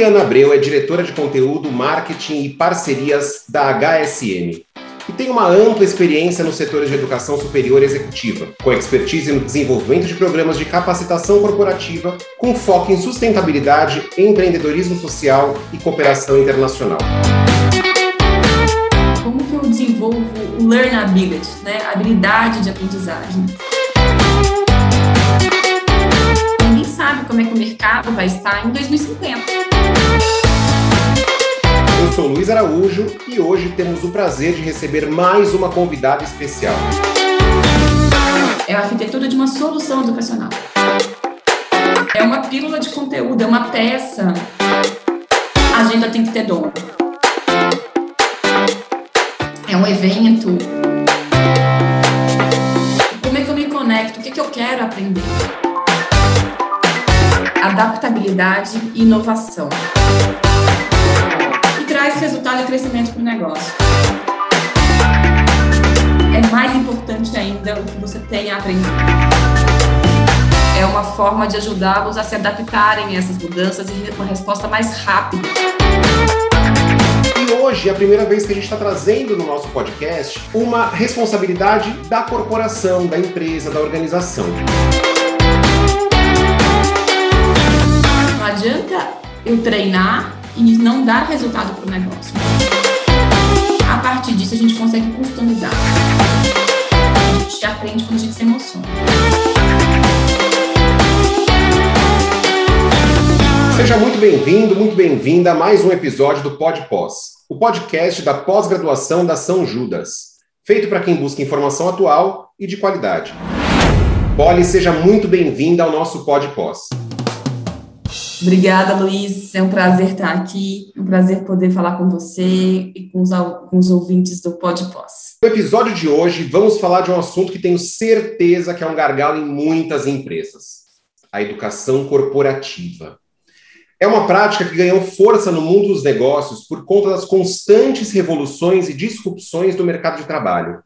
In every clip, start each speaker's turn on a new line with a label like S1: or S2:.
S1: Mariana Abreu é diretora de conteúdo, marketing e parcerias da HSM e tem uma ampla experiência nos setores de educação superior executiva, com expertise no desenvolvimento de programas de capacitação corporativa com foco em sustentabilidade, empreendedorismo social e cooperação internacional.
S2: Como que eu desenvolvo o learnability, né? a habilidade de aprendizagem? Sabe como é que o mercado vai estar em 2050
S1: sou Luiz Araújo e hoje temos o prazer de receber mais uma convidada especial.
S2: É a arquitetura de uma solução educacional. É uma pílula de conteúdo, é uma peça. A agenda tem que ter dono. É um evento. Como é que eu me conecto? O que, que eu quero aprender? Adaptabilidade e inovação traz resultado e crescimento para o negócio. É mais importante ainda o que você tem a aprender. É uma forma de ajudá-los a se adaptarem a essas mudanças e uma resposta mais rápida.
S1: E hoje é a primeira vez que a gente está trazendo no nosso podcast uma responsabilidade da corporação, da empresa, da organização.
S2: Adianta eu treinar e não dar resultado para o negócio. A partir disso, a gente consegue customizar. A gente aprende quando a gente se emociona.
S1: Seja muito bem-vindo, muito bem-vinda a mais um episódio do Pod Pós, o podcast da pós-graduação da São Judas, feito para quem busca informação atual e de qualidade. Polly, seja muito bem-vinda ao nosso Pod Pós.
S2: Obrigada, Luiz. É um prazer estar aqui, é um prazer poder falar com você e com os, com os ouvintes do Pod Pós.
S1: No episódio de hoje, vamos falar de um assunto que tenho certeza que é um gargalo em muitas empresas: a educação corporativa. É uma prática que ganhou força no mundo dos negócios por conta das constantes revoluções e disrupções do mercado de trabalho.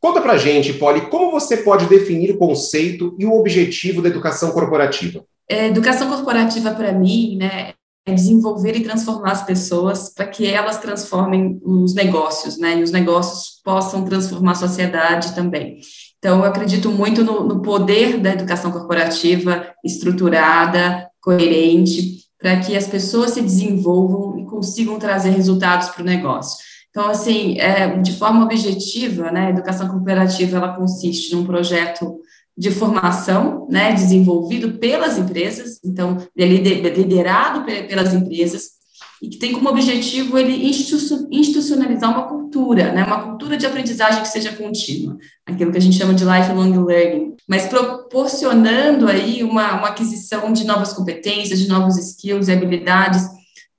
S1: Conta pra gente, Polly, como você pode definir o conceito e o objetivo da educação corporativa?
S2: É, educação corporativa, para mim, né, é desenvolver e transformar as pessoas para que elas transformem os negócios, né, e os negócios possam transformar a sociedade também. Então, eu acredito muito no, no poder da educação corporativa estruturada, coerente, para que as pessoas se desenvolvam e consigam trazer resultados para o negócio. Então, assim, é, de forma objetiva, né, a educação cooperativa ela consiste num projeto de formação, né, desenvolvido pelas empresas, então, liderado pelas empresas, e que tem como objetivo ele institucionalizar uma cultura, né, uma cultura de aprendizagem que seja contínua, aquilo que a gente chama de lifelong learning, mas proporcionando aí uma, uma aquisição de novas competências, de novos skills e habilidades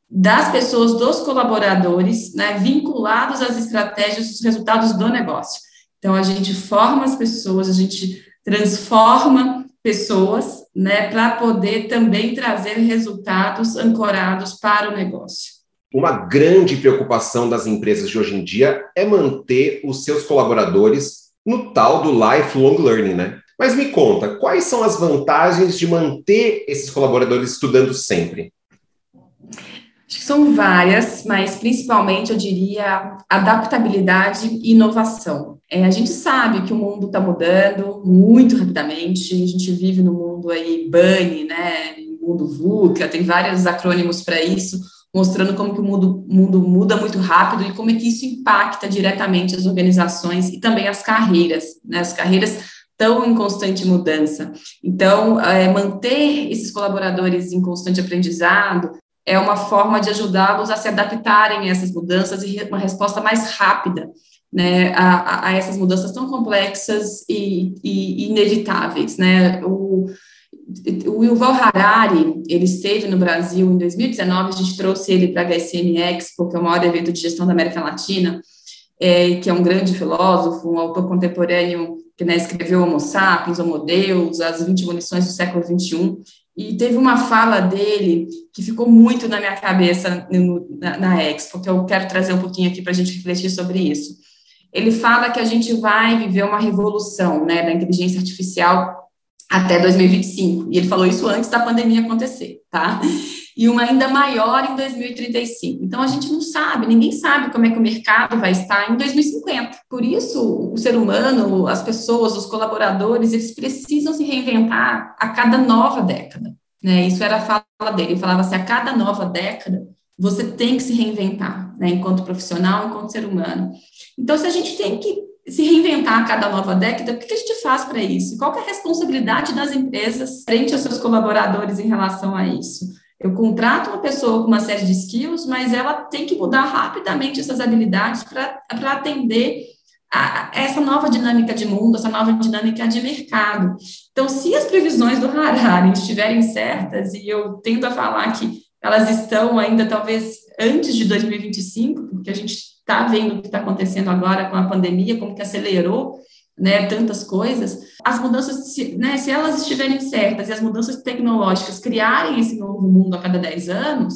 S2: das pessoas, dos colaboradores, né, vinculados às estratégias, os resultados do negócio. Então, a gente forma as pessoas, a gente transforma pessoas, né, para poder também trazer resultados ancorados para o negócio.
S1: Uma grande preocupação das empresas de hoje em dia é manter os seus colaboradores no tal do lifelong learning, né? Mas me conta, quais são as vantagens de manter esses colaboradores estudando sempre?
S2: Acho que são várias, mas principalmente eu diria adaptabilidade e inovação. É, a gente sabe que o mundo está mudando muito rapidamente, a gente vive no mundo aí BANI, né, mundo VUCA, tem vários acrônimos para isso, mostrando como que o mundo, mundo muda muito rápido e como é que isso impacta diretamente as organizações e também as carreiras, né, as carreiras estão em constante mudança. Então, é, manter esses colaboradores em constante aprendizado é uma forma de ajudá-los a se adaptarem a essas mudanças e uma resposta mais rápida né, a, a essas mudanças tão complexas e, e, inevitáveis. Né? O, o Yuval Harari, ele esteve no Brasil em 2019, a gente trouxe ele para a HSM Expo, que é o maior evento de gestão da América Latina, é, que é um grande filósofo, um autor contemporâneo que né, escreveu Homo Sapiens, Homo Deus, as 20 munições do século XXI, e teve uma fala dele que ficou muito na minha cabeça no, na, na Expo, que eu quero trazer um pouquinho aqui para a gente refletir sobre isso. Ele fala que a gente vai viver uma revolução né, da inteligência artificial até 2025. E ele falou isso antes da pandemia acontecer, tá? e uma ainda maior em 2035. Então, a gente não sabe, ninguém sabe como é que o mercado vai estar em 2050. Por isso, o ser humano, as pessoas, os colaboradores, eles precisam se reinventar a cada nova década. Né? Isso era a fala dele. Ele falava assim: a cada nova década, você tem que se reinventar, né? enquanto profissional, enquanto ser humano. Então, se a gente tem que se reinventar a cada nova década, o que a gente faz para isso? Qual é a responsabilidade das empresas frente aos seus colaboradores em relação a isso? Eu contrato uma pessoa com uma série de skills, mas ela tem que mudar rapidamente essas habilidades para atender a, a essa nova dinâmica de mundo, essa nova dinâmica de mercado. Então, se as previsões do Harari estiverem certas, e eu tento a falar que elas estão ainda talvez antes de 2025, porque a gente está vendo o que está acontecendo agora com a pandemia, como que acelerou né, tantas coisas, as mudanças, se, né, se elas estiverem certas e as mudanças tecnológicas criarem esse novo mundo a cada 10 anos,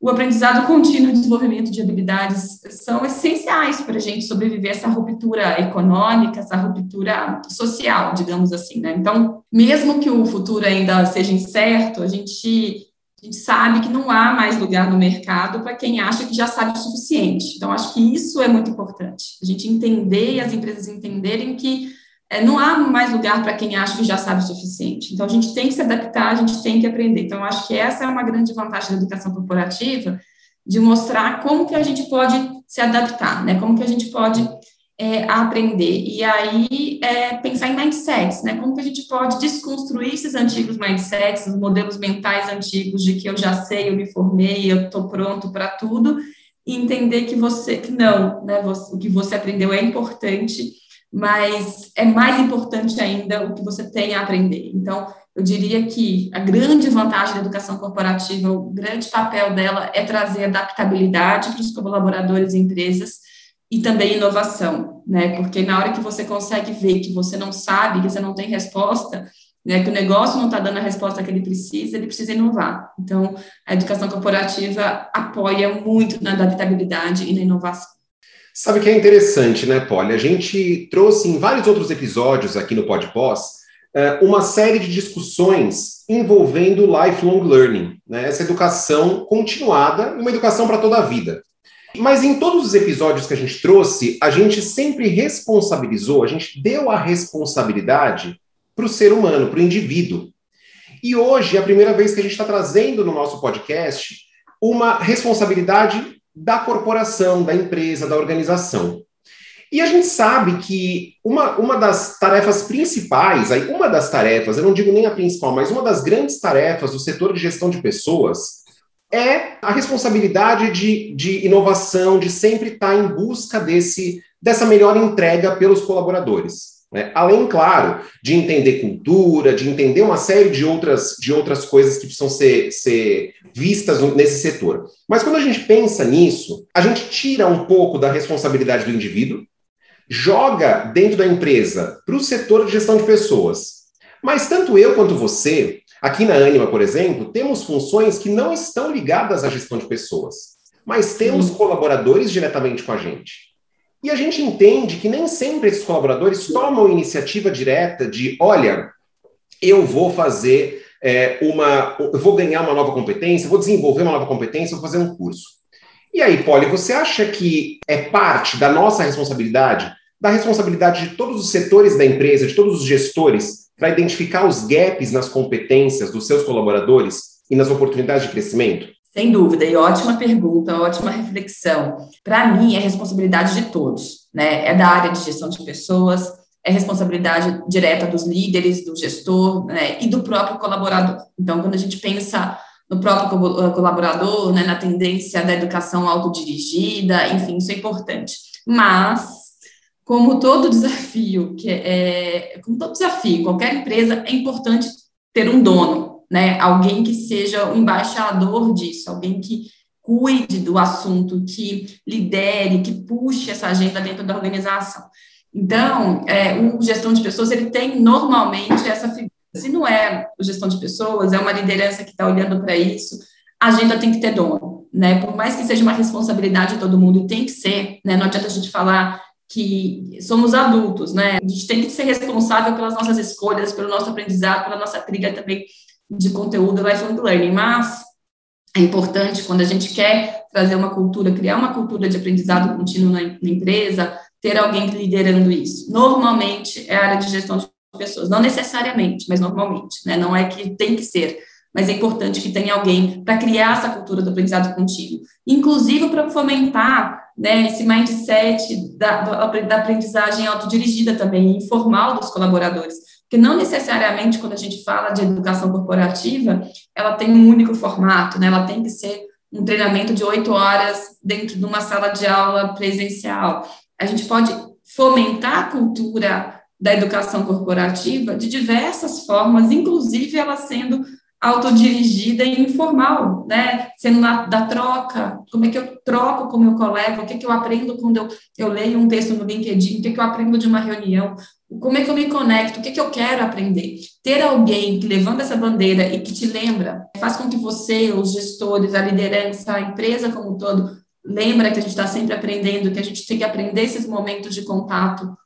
S2: o aprendizado contínuo e o desenvolvimento de habilidades são essenciais para a gente sobreviver essa ruptura econômica, essa ruptura social, digamos assim, né? Então, mesmo que o futuro ainda seja incerto, a gente a gente sabe que não há mais lugar no mercado para quem acha que já sabe o suficiente. Então, acho que isso é muito importante. A gente entender e as empresas entenderem que é, não há mais lugar para quem acha que já sabe o suficiente. Então, a gente tem que se adaptar, a gente tem que aprender. Então, acho que essa é uma grande vantagem da educação corporativa, de mostrar como que a gente pode se adaptar, né? Como que a gente pode é, a aprender. E aí, é, pensar em mindsets, né? Como que a gente pode desconstruir esses antigos mindsets, os modelos mentais antigos de que eu já sei, eu me formei, eu estou pronto para tudo, e entender que você, que não, né? Você, o que você aprendeu é importante, mas é mais importante ainda o que você tem a aprender. Então, eu diria que a grande vantagem da educação corporativa, o grande papel dela é trazer adaptabilidade para os colaboradores e empresas, e também inovação, né? Porque na hora que você consegue ver que você não sabe, que você não tem resposta, né, que o negócio não está dando a resposta que ele precisa, ele precisa inovar. Então, a educação corporativa apoia muito na adaptabilidade e na inovação.
S1: Sabe que é interessante, né, Polly? A gente trouxe em vários outros episódios aqui no PodPós eh, uma série de discussões envolvendo lifelong learning, né? essa educação continuada, uma educação para toda a vida. Mas em todos os episódios que a gente trouxe, a gente sempre responsabilizou, a gente deu a responsabilidade para o ser humano, para o indivíduo. E hoje é a primeira vez que a gente está trazendo no nosso podcast uma responsabilidade da corporação, da empresa, da organização. E a gente sabe que uma, uma das tarefas principais, aí uma das tarefas, eu não digo nem a principal, mas uma das grandes tarefas do setor de gestão de pessoas é a responsabilidade de, de inovação, de sempre estar em busca desse, dessa melhor entrega pelos colaboradores. Né? Além, claro, de entender cultura, de entender uma série de outras, de outras coisas que precisam ser, ser vistas nesse setor. Mas quando a gente pensa nisso, a gente tira um pouco da responsabilidade do indivíduo, joga dentro da empresa para o setor de gestão de pessoas. Mas tanto eu quanto você Aqui na Anima, por exemplo, temos funções que não estão ligadas à gestão de pessoas, mas temos Sim. colaboradores diretamente com a gente. E a gente entende que nem sempre esses colaboradores tomam iniciativa direta de, olha, eu vou fazer é, uma, eu vou ganhar uma nova competência, vou desenvolver uma nova competência, vou fazer um curso. E aí, Polly, você acha que é parte da nossa responsabilidade, da responsabilidade de todos os setores da empresa, de todos os gestores, para identificar os gaps nas competências dos seus colaboradores e nas oportunidades de crescimento?
S2: Sem dúvida, e ótima pergunta, ótima reflexão. Para mim, é responsabilidade de todos, né? É da área de gestão de pessoas, é responsabilidade direta dos líderes, do gestor né? e do próprio colaborador. Então, quando a gente pensa no próprio colaborador, né, na tendência da educação autodirigida, enfim, isso é importante. Mas como todo desafio, que é, como todo desafio, qualquer empresa é importante ter um dono, né? Alguém que seja o embaixador disso, alguém que cuide do assunto, que lidere, que puxe essa agenda dentro da organização. Então, é, o gestão de pessoas ele tem normalmente essa figura. Se não é o gestão de pessoas, é uma liderança que está olhando para isso. A agenda tem que ter dono, né? Por mais que seja uma responsabilidade de todo mundo, tem que ser, né? Não adianta a gente falar que somos adultos, né? A gente tem que ser responsável pelas nossas escolhas, pelo nosso aprendizado, pela nossa trilha também de conteúdo lifelong learning, mas é importante quando a gente quer trazer uma cultura, criar uma cultura de aprendizado contínuo na, na empresa, ter alguém liderando isso. Normalmente é a área de gestão de pessoas, não necessariamente, mas normalmente, né? Não é que tem que ser, mas é importante que tenha alguém para criar essa cultura do aprendizado contínuo, inclusive para fomentar né, esse mindset da, da aprendizagem autodirigida também, informal dos colaboradores, porque não necessariamente quando a gente fala de educação corporativa, ela tem um único formato, né, ela tem que ser um treinamento de oito horas dentro de uma sala de aula presencial. A gente pode fomentar a cultura da educação corporativa de diversas formas, inclusive ela sendo autodirigida e informal, né? Sendo na, da troca, como é que eu troco com meu colega, o que, é que eu aprendo quando eu, eu leio um texto no LinkedIn, o que, é que eu aprendo de uma reunião, como é que eu me conecto, o que, é que eu quero aprender. Ter alguém que levanta essa bandeira e que te lembra, faz com que você, os gestores, a liderança, a empresa como um todo, lembra que a gente está sempre aprendendo, que a gente tem que aprender esses momentos de contato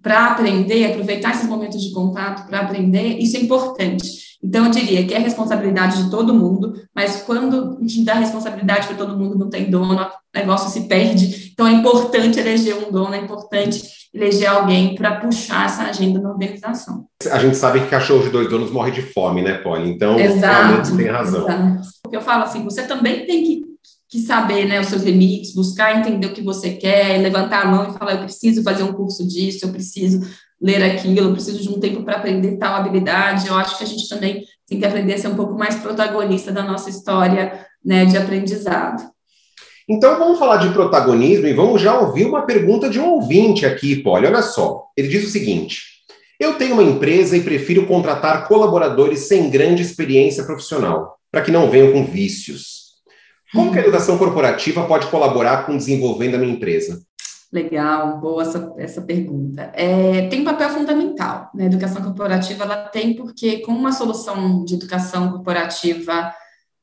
S2: para aprender, aproveitar esses momentos de contato para aprender, isso é importante. Então, eu diria que é responsabilidade de todo mundo, mas quando a gente dá responsabilidade para todo mundo, não tem dono, o negócio se perde. Então, é importante eleger um dono, é importante eleger alguém para puxar essa agenda na organização.
S1: A gente sabe que cachorro de dois donos morre de fome, né, Polly? Então, exato, tem razão. Exato.
S2: Porque eu falo assim, você também tem que, que saber né, os seus limites, buscar entender o que você quer, levantar a mão e falar, eu preciso fazer um curso disso, eu preciso ler aquilo, preciso de um tempo para aprender tal habilidade. Eu acho que a gente também tem que aprender a ser um pouco mais protagonista da nossa história né, de aprendizado.
S1: Então vamos falar de protagonismo e vamos já ouvir uma pergunta de um ouvinte aqui, Polly. Olha só, ele diz o seguinte: Eu tenho uma empresa e prefiro contratar colaboradores sem grande experiência profissional, para que não venham com vícios. Como que a educação corporativa pode colaborar com desenvolvendo a minha empresa?
S2: Legal, boa essa, essa pergunta. É, tem um papel fundamental, né? A educação corporativa ela tem porque com uma solução de educação corporativa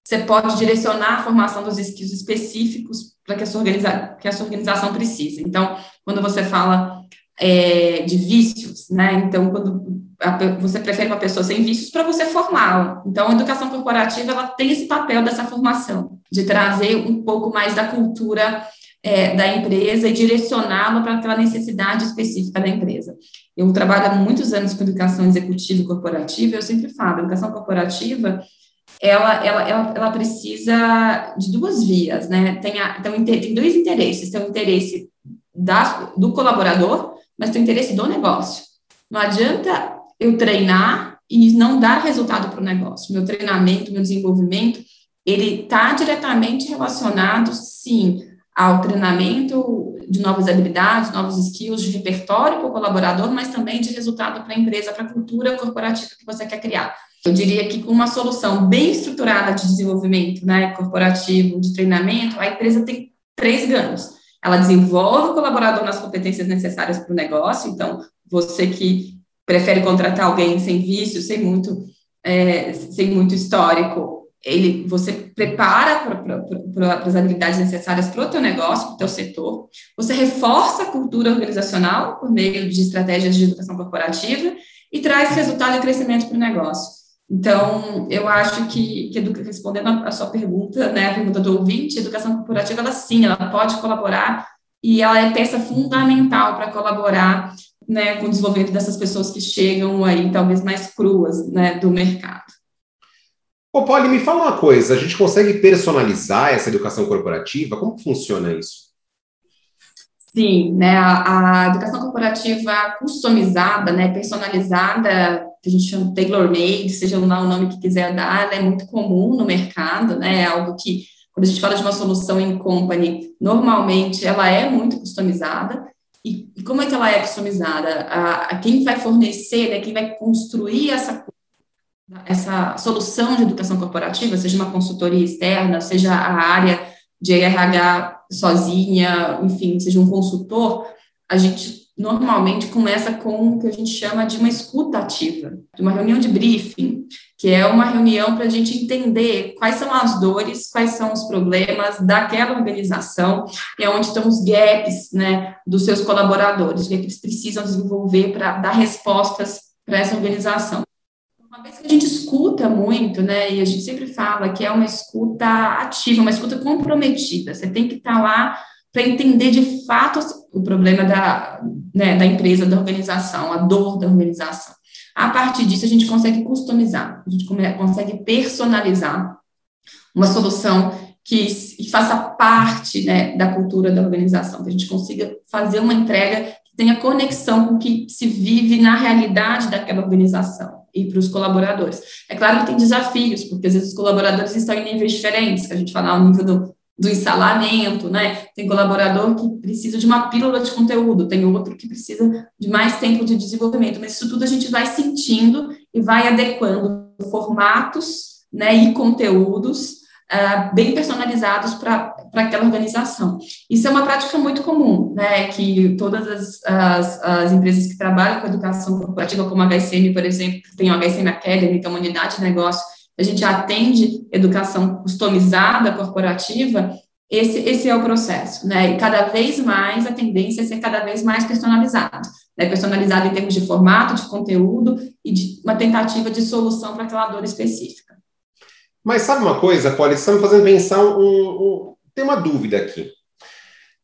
S2: você pode direcionar a formação dos skills específicos para que, a sua que a sua organização precise. Então, quando você fala é, de vícios, né? Então, quando a, você prefere uma pessoa sem vícios para você formá-la. Então, a educação corporativa ela tem esse papel dessa formação, de trazer um pouco mais da cultura é, da empresa e direcioná-la para aquela necessidade específica da empresa. Eu trabalho há muitos anos com educação executiva e corporativa, eu sempre falo, educação corporativa, ela, ela, ela, ela precisa de duas vias, né? Tem, a, tem, tem dois interesses, tem o interesse da, do colaborador, mas tem o interesse do negócio. Não adianta eu treinar e não dar resultado para o negócio. Meu treinamento, meu desenvolvimento, ele está diretamente relacionado, sim, ao treinamento de novas habilidades, novos skills, de repertório para o colaborador, mas também de resultado para a empresa, para a cultura corporativa que você quer criar. Eu diria que com uma solução bem estruturada de desenvolvimento né, corporativo, de treinamento, a empresa tem três ganhos. Ela desenvolve o colaborador nas competências necessárias para o negócio, então, você que prefere contratar alguém sem vício, sem muito, é, sem muito histórico, ele, você prepara para as habilidades necessárias para o teu negócio, para o teu setor, você reforça a cultura organizacional por meio de estratégias de educação corporativa e traz resultado e crescimento para o negócio. Então, eu acho que, que respondendo a sua pergunta, né, a pergunta do ouvinte, a educação corporativa, ela sim, ela pode colaborar e ela é peça fundamental para colaborar né, com o desenvolvimento dessas pessoas que chegam aí, talvez mais cruas, né, do mercado.
S1: Ô, Polly, me fala uma coisa: a gente consegue personalizar essa educação corporativa? Como funciona isso?
S2: Sim, né, a, a, educação corporativa customizada, né, personalizada, que a gente chama tailor-made, seja lá o nome que quiser dar, ela é muito comum no mercado, né, é algo que, quando a gente fala de uma solução em company, normalmente ela é muito customizada, e, e como é que ela é customizada? A, a quem vai fornecer, né, quem vai construir essa essa solução de educação corporativa, seja uma consultoria externa, seja a área de RH sozinha, enfim, seja um consultor, a gente normalmente começa com o que a gente chama de uma escuta ativa, de uma reunião de briefing, que é uma reunião para a gente entender quais são as dores, quais são os problemas daquela organização e onde estão os gaps né, dos seus colaboradores, o que, é eles precisam desenvolver para dar respostas para essa organização Uma vez que a gente escuta muito, né, e a gente sempre fala que é uma escuta ativa, uma escuta comprometida, você tem que estar tá lá para entender de fato o problema da, né, da empresa, da organização, a dor da organização. A partir disso, a gente consegue customizar, a gente consegue personalizar uma solução que, faça parte né, da cultura da organização, que a gente consiga fazer uma entrega que tenha conexão com o que se vive na realidade daquela organização e para os colaboradores. É claro que tem desafios, porque às vezes os colaboradores estão em níveis diferentes, que a gente fala ao nível do, do ensalamento, né? Tem colaborador que precisa de uma pílula de conteúdo, tem outro que precisa de mais tempo de desenvolvimento, mas isso tudo a gente vai sentindo e vai adequando formatos né, e conteúdos uh, bem personalizados para aquela organização. Isso é uma prática muito comum, né, que todas as, as, as, empresas que trabalham com educação corporativa, como a HSM, por exemplo, tem a HSM Academy, que é uma unidade de negócio, a gente atende educação customizada corporativa, esse, esse é o processo, né? E cada vez mais a tendência é ser cada vez mais personalizado, né? Personalizado em termos de formato, de conteúdo e de uma tentativa de solução para aquela dor específica.
S1: Mas sabe uma coisa, está me fazendo pensar um, um, Tem uma dúvida aqui.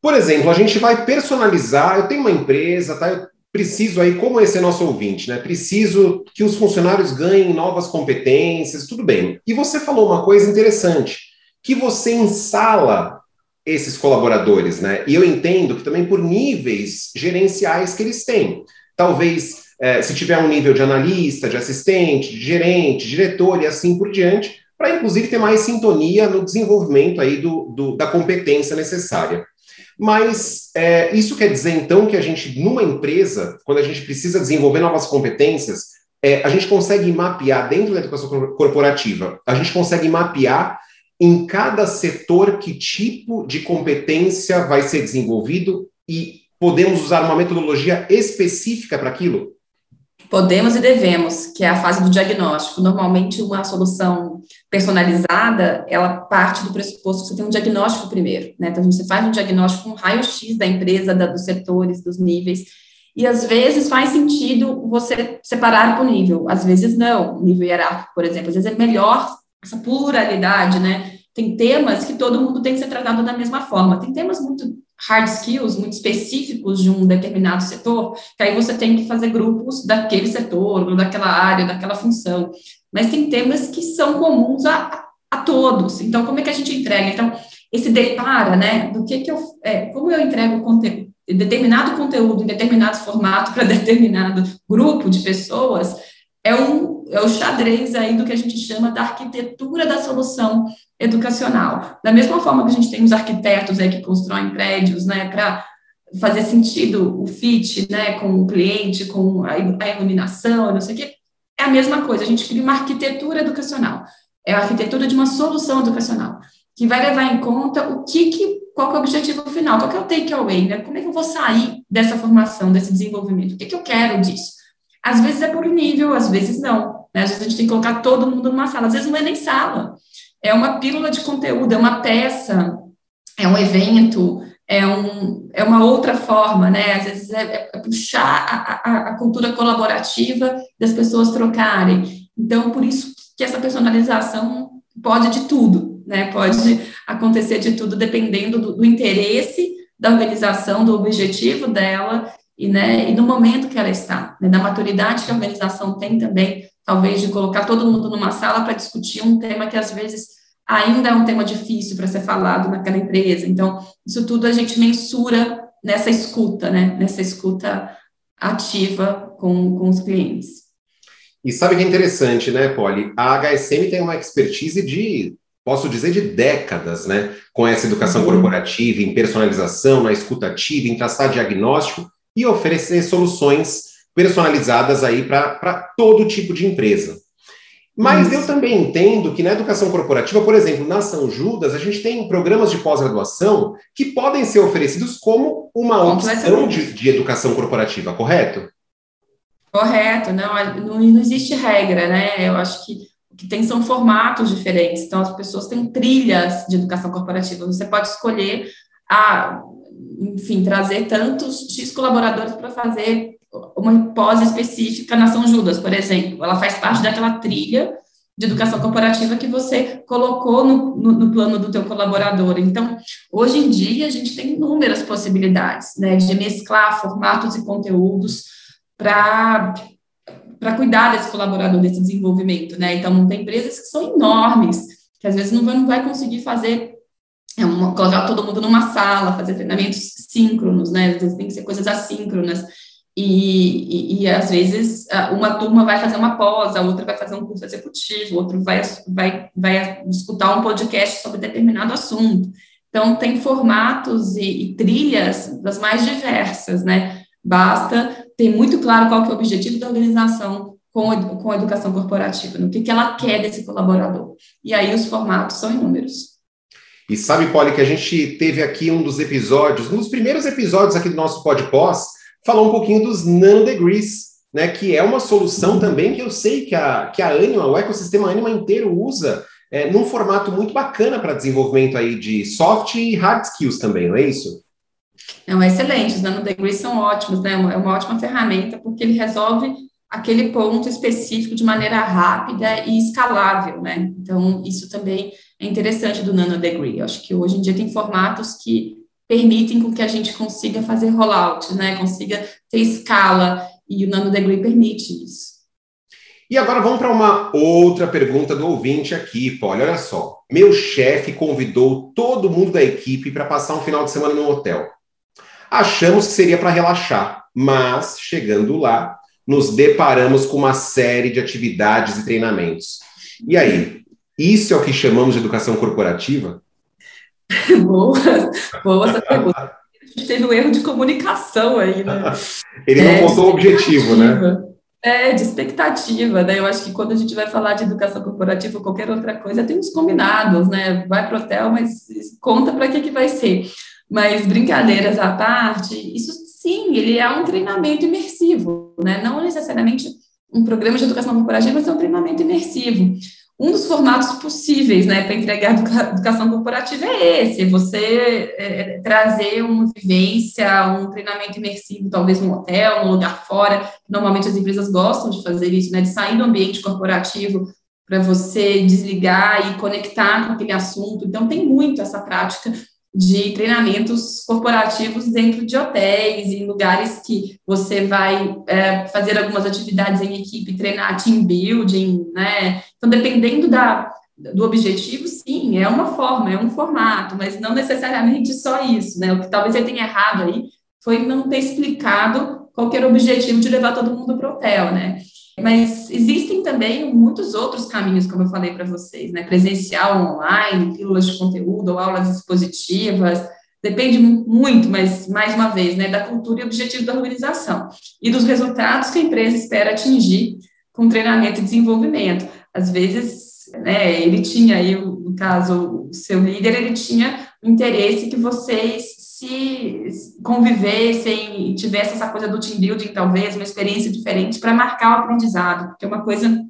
S1: Por exemplo, a gente vai personalizar. Eu tenho uma empresa, tá? Eu preciso aí, como esse é nosso ouvinte, né? Preciso que os funcionários ganhem novas competências, tudo bem. E você falou uma coisa interessante, que você ensala esses colaboradores, né? E eu entendo que também por níveis gerenciais que eles têm. Talvez, é, se tiver um nível de analista, de assistente, de gerente, diretor e assim por diante, para inclusive ter mais sintonia no desenvolvimento aí do, do da competência necessária. Mas é, isso quer dizer, então, que a gente, numa empresa, quando a gente precisa desenvolver novas competências, é, a gente consegue mapear dentro da educação corporativa, a gente consegue mapear em cada setor que tipo de competência vai ser desenvolvido e podemos usar uma metodologia específica para aquilo?
S2: Podemos e devemos, que é a fase do diagnóstico. Normalmente, uma solução personalizada, ela parte do pressuposto que você tem um diagnóstico primeiro, né? Então, você faz um diagnóstico, um raio-x da empresa, da, dos setores, dos níveis, e às vezes faz sentido você separar por nível, às vezes não, nível hierárquico, por exemplo, às vezes é melhor essa pluralidade, né? Tem temas que todo mundo tem que ser tratado da mesma forma, tem temas muito hard skills muito específicos de um determinado setor, que aí você tem que fazer grupos daquele setor, daquela área, daquela função. Mas tem temas que são comuns a, a todos. Então, como é que a gente entrega? Então, esse depara, né, do que que eu, é, como eu entrego determinado conteúdo em determinado formato para determinado grupo de pessoas, é, um, é o xadrez aí do que a gente chama da arquitetura da solução educacional. Da mesma forma que a gente tem os arquitetos aí que constroem prédios, né, para fazer sentido o fit, né, com o cliente, com a, a iluminação, não sei o quê, é a mesma coisa, a gente cria uma arquitetura educacional, é a arquitetura de uma solução educacional, que vai levar em conta o que, que qual que é o objetivo final, qual que é o take-away, né, como é que eu vou sair dessa formação, desse desenvolvimento, o que, que eu quero disso. Às vezes é por nível, às vezes não, né, às vezes a gente tem que colocar todo mundo numa sala, às vezes não é nem sala, é uma pílula de conteúdo, é uma peça, é um evento, é, um, é uma outra forma, né? Às vezes é, é puxar a, a, a, cultura colaborativa das pessoas trocarem. Então, por isso que essa personalização pode de tudo, né? Pode acontecer de tudo, dependendo do, do interesse da organização, do objetivo dela e, né, e no momento que ela está, né, da maturidade que a organização tem também talvez de colocar todo mundo numa sala para discutir um tema que às vezes ainda é um tema difícil para ser falado naquela empresa. Então, isso tudo a gente mensura nessa escuta, né? Nessa escuta ativa com, com os clientes.
S1: E sabe que é interessante, né, Polly? A HSM tem uma expertise de, posso dizer, de décadas, né? Com essa educação uhum. corporativa, em personalização, na escuta ativa, em traçar diagnóstico e oferecer soluções personalizadas aí para todo tipo de empresa. Mas Isso. eu também entendo que na educação corporativa, por exemplo, na São Judas, a gente tem programas de pós-graduação que podem ser oferecidos como uma opção de, de, educação corporativa, correto?
S2: Correto, não, não, não existe regra, né? Eu acho que o que tem são formatos diferentes. Então, as pessoas têm trilhas de educação corporativa. Você pode escolher a, enfim, trazer tantos X colaboradores para fazer uma pós específica na São Judas, por exemplo. Ela faz parte daquela trilha de educação corporativa que você colocou no, no, no, plano do teu colaborador. Então, hoje em dia, a gente tem inúmeras possibilidades, né, de mesclar formatos e conteúdos para para cuidar desse colaborador, desse desenvolvimento, né? Então, tem empresas que são enormes, que às vezes não vai, não vai conseguir fazer, é uma, colocar todo mundo numa sala, fazer treinamentos síncronos, né? Às vezes tem que ser coisas assíncronas. E, e, e, às vezes uma turma vai fazer uma pós, a outra vai fazer um curso executivo, outro vai, vai, vai escutar um podcast sobre determinado assunto. Então, tem formatos e, e trilhas das mais diversas, né? Basta ter muito claro qual que é o objetivo da organização com com a educação corporativa, no que, que ela quer desse colaborador. E aí os formatos são inúmeros.
S1: E sabe, Polly, que a gente teve aqui um dos episódios, um dos primeiros episódios aqui do nosso podcast, falou um pouquinho dos nanodegrees, né, que é uma solução também que eu sei que a, que a Anima, o ecossistema Anima inteiro usa é, num formato muito bacana para desenvolvimento aí de soft e hard skills também, não é isso?
S2: Não, excelente, os nanodegrees são ótimos, né, é uma ótima ferramenta porque ele resolve aquele ponto específico de maneira rápida e escalável, né, então isso também é interessante do nanodegree, eu acho que hoje em dia tem formatos que permitem com que a gente consiga fazer rollout, né? Consiga ter escala e o Nano Degree permite isso.
S1: E agora vamos para uma outra pergunta do ouvinte aqui, Paulo. Olha só. Meu chefe convidou todo mundo da equipe para passar um final de semana no hotel. Achamos que seria para relaxar, mas chegando lá, nos deparamos com uma série de atividades e treinamentos. E aí, isso é o que chamamos de educação corporativa?
S2: boa, boa essa pergunta. A gente teve um erro de comunicação aí, né?
S1: Ele não é, contou o objetivo, né?
S2: É, de expectativa, né? Eu acho que quando a gente vai falar de educação corporativa ou qualquer outra coisa, tem uns combinados, né? Vai para o hotel, mas conta para que, que vai ser. Mas brincadeiras à parte, isso sim, ele é um treinamento imersivo, né? Não necessariamente um programa de educação corporativa, mas é um treinamento imersivo. Um dos formatos possíveis né, para entregar educação corporativa é esse: você é, trazer uma vivência, um treinamento imersivo, talvez num hotel, num lugar fora. Normalmente as empresas gostam de fazer isso, né, de sair do ambiente corporativo para você desligar e conectar com aquele assunto. Então, tem muito essa prática de treinamentos corporativos dentro de hotéis, em lugares que você vai é, fazer algumas atividades em equipe, treinar team building, né? Então, dependendo da, do objetivo, sim, é uma forma, é um formato, mas não necessariamente só isso, né? O que talvez ele tenha errado aí foi não ter explicado qual era o objetivo de levar todo mundo para o hotel, né? Mas existem também muitos outros caminhos, como eu falei para vocês, né? Presencial, online, pílulas de conteúdo ou aulas expositivas. Depende muito, mas mais uma vez, né, da cultura e objetivo da organização e dos resultados que a empresa espera atingir com treinamento e desenvolvimento. Às vezes, né, ele tinha aí, no caso, o seu líder, ele tinha interesse que vocês se convivessem e tivesse essa coisa do team building, talvez, uma experiência diferente para marcar o aprendizado, porque é uma coisa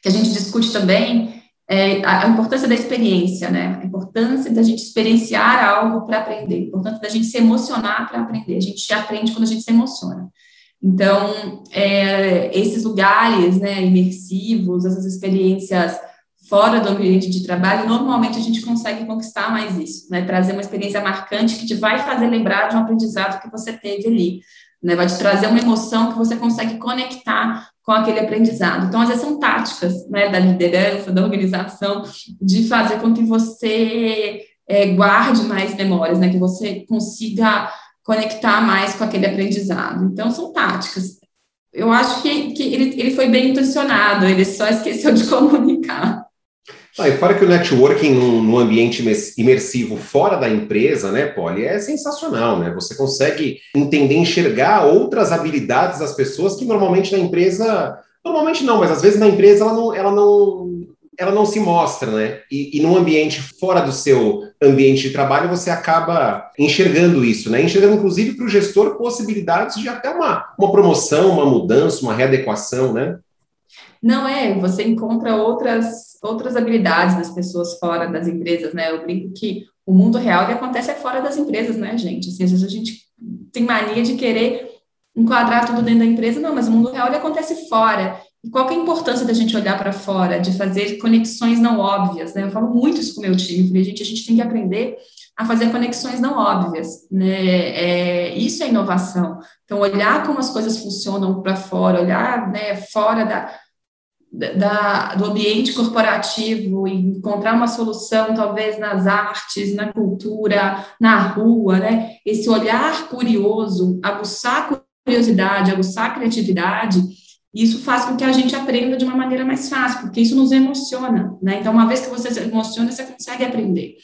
S2: que a gente discute também é a importância da experiência, né? A importância da gente experienciar algo para aprender, a importância da gente se emocionar para aprender. A gente aprende quando a gente se emociona. Então, é, esses lugares, né, imersivos, essas experiências fora do ambiente de trabalho, normalmente a gente consegue conquistar mais isso, né? Trazer uma experiência marcante que te vai fazer lembrar de um aprendizado que você teve ali, né? Vai te trazer uma emoção que você consegue conectar com aquele aprendizado. Então, às vezes são táticas, né, da liderança, da organização, de fazer com que você é, guarde mais memórias, né? Que você consiga conectar mais com aquele aprendizado. Então, são táticas. Eu acho que, que ele, ele foi bem intencionado, ele só esqueceu de comunicar.
S1: Ah, e fora que o networking num, num, ambiente imersivo fora da empresa, né, Polly, é sensacional, né? Você consegue entender, enxergar outras habilidades das pessoas que normalmente na empresa, normalmente não, mas às vezes na empresa ela não, ela não, ela não se mostra, né? E, e num ambiente fora do seu ambiente de trabalho você acaba enxergando isso, né? Enxergando inclusive para o gestor possibilidades de até uma, uma promoção, uma mudança, uma readequação, né?
S2: Não é, você encontra outras, outras habilidades das pessoas fora das empresas, né? Eu brinco que o mundo real que acontece é fora das empresas, né, gente? Assim, às vezes a gente tem mania de querer enquadrar tudo dentro da empresa, não, mas o mundo real ele acontece fora. E qual é a importância da gente olhar para fora, de fazer conexões não óbvias, né? Eu falo muito isso com meu time, falei, gente, a gente tem que aprender a fazer conexões não óbvias, né? É, isso é inovação. Então, olhar como as coisas funcionam para fora, olhar né, fora da, da, do ambiente corporativo e encontrar uma solução, talvez nas artes, na cultura, na rua, né? Esse olhar curioso, aguçar a curiosidade, aguçar a criatividade, isso faz com que a gente aprenda de uma maneira mais fácil, porque isso nos emociona, né? Então, uma vez que você se emociona, você consegue aprender.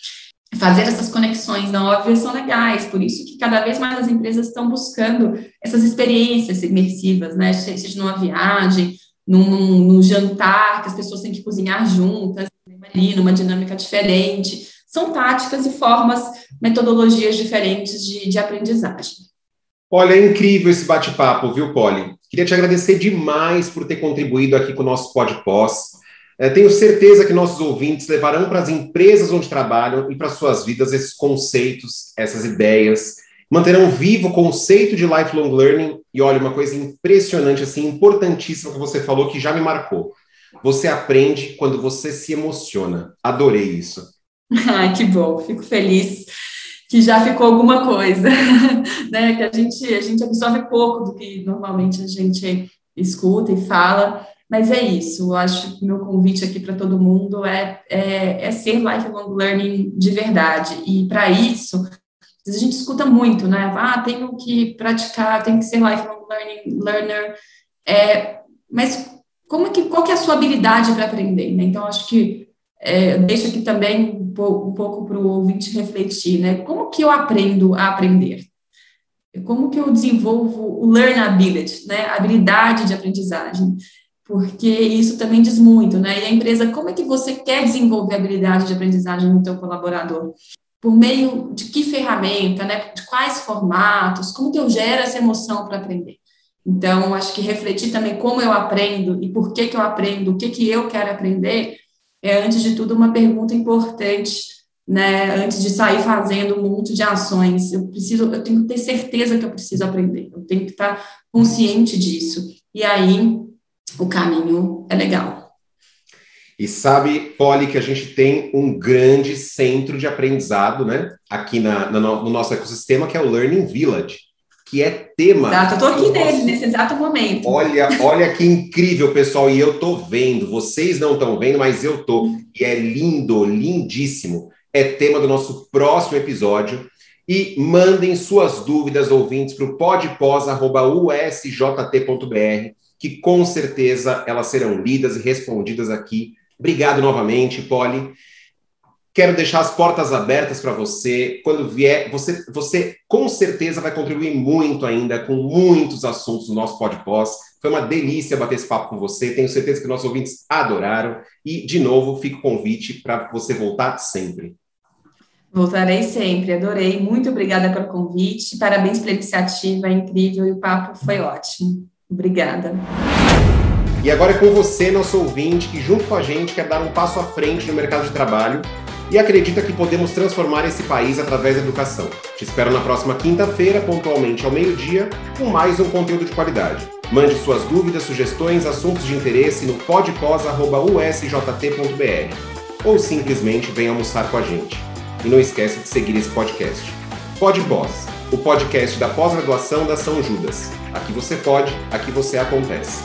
S2: Fazer essas conexões não óbvias são legais, por isso que cada vez mais as empresas estão buscando essas experiências imersivas, né? Seja numa viagem, num, num jantar, que as pessoas têm que cozinhar juntas, ali, numa dinâmica diferente. São táticas e formas, metodologias diferentes de, de aprendizagem.
S1: Olha, é incrível esse bate-papo, viu, Polly? Queria te agradecer demais por ter contribuído aqui com o nosso Pós. É, tenho certeza que nossos ouvintes levarão para as empresas onde trabalham e para suas vidas esses conceitos, essas ideias, manterão vivo o conceito de lifelong learning. E olha, uma coisa impressionante, assim, importantíssima que você falou que já me marcou. Você aprende quando você se emociona. Adorei isso.
S2: Ai, que bom, fico feliz que já ficou alguma coisa, né? Que a gente, a gente absorve pouco do que normalmente a gente escuta e fala, mas é isso. Eu acho que meu convite aqui para todo mundo é, é, é ser lifelong learning de verdade. E para isso, a gente escuta muito, né? Ah, tenho que praticar, tenho que ser lifelong learning learner. É, mas como que, qual que é a sua habilidade para aprender? Né? Então, acho que é, deixo aqui também um pouco para o ouvinte refletir, né? Como que eu aprendo a aprender? Como que eu desenvolvo o learnability, né? A habilidade de aprendizagem? Porque isso também diz muito, né? E a empresa, como é que você quer desenvolver a habilidade de aprendizagem no teu colaborador? Por meio de que ferramenta, né? De quais formatos? Como que eu gero essa emoção para aprender? Então, acho que refletir também como eu aprendo e por que que eu aprendo, o que que eu quero aprender, é, antes de tudo, uma pergunta importante, né? Antes de sair fazendo um monte de ações, eu preciso, eu tenho que ter certeza que eu preciso aprender, eu tenho que estar consciente disso. E aí, o caminho é legal.
S1: E sabe, Polly, que a gente tem um grande centro de aprendizado, né? Aqui na, na no nosso ecossistema, que é o Learning Village que é tema.
S2: Exato, eu estou aqui nele, nesse exato momento.
S1: Olha, olha que incrível, pessoal, e eu estou vendo, vocês não estão vendo, mas eu estou, e é lindo, lindíssimo. É tema do nosso próximo episódio. E mandem suas dúvidas, ouvintes, para o podpós.usjt.br, que com certeza elas serão lidas e respondidas aqui. Obrigado novamente, Polly. Quero deixar as portas abertas para você. Quando vier, você, você com certeza vai contribuir muito ainda com muitos assuntos no nosso podcast. Foi uma delícia bater esse papo com você. Tenho certeza que nossos ouvintes adoraram. E, de novo, fica o convite para você voltar sempre.
S2: Voltarei sempre, adorei. Muito obrigada pelo convite. Parabéns pela iniciativa, é incrível e o papo foi ótimo. Obrigada.
S1: E agora é com você, nosso ouvinte, que junto com a gente quer dar um passo à frente no mercado de trabalho e acredita que podemos transformar esse país através da educação. Te espero na próxima quinta-feira, pontualmente ao meio-dia, com mais um conteúdo de qualidade. Mande suas dúvidas, sugestões, assuntos de interesse no podpos.usjt.br ou simplesmente venha almoçar com a gente. E não esquece de seguir esse podcast. Podboss, o podcast da pós-graduação da São Judas. Aqui você pode, aqui você acontece.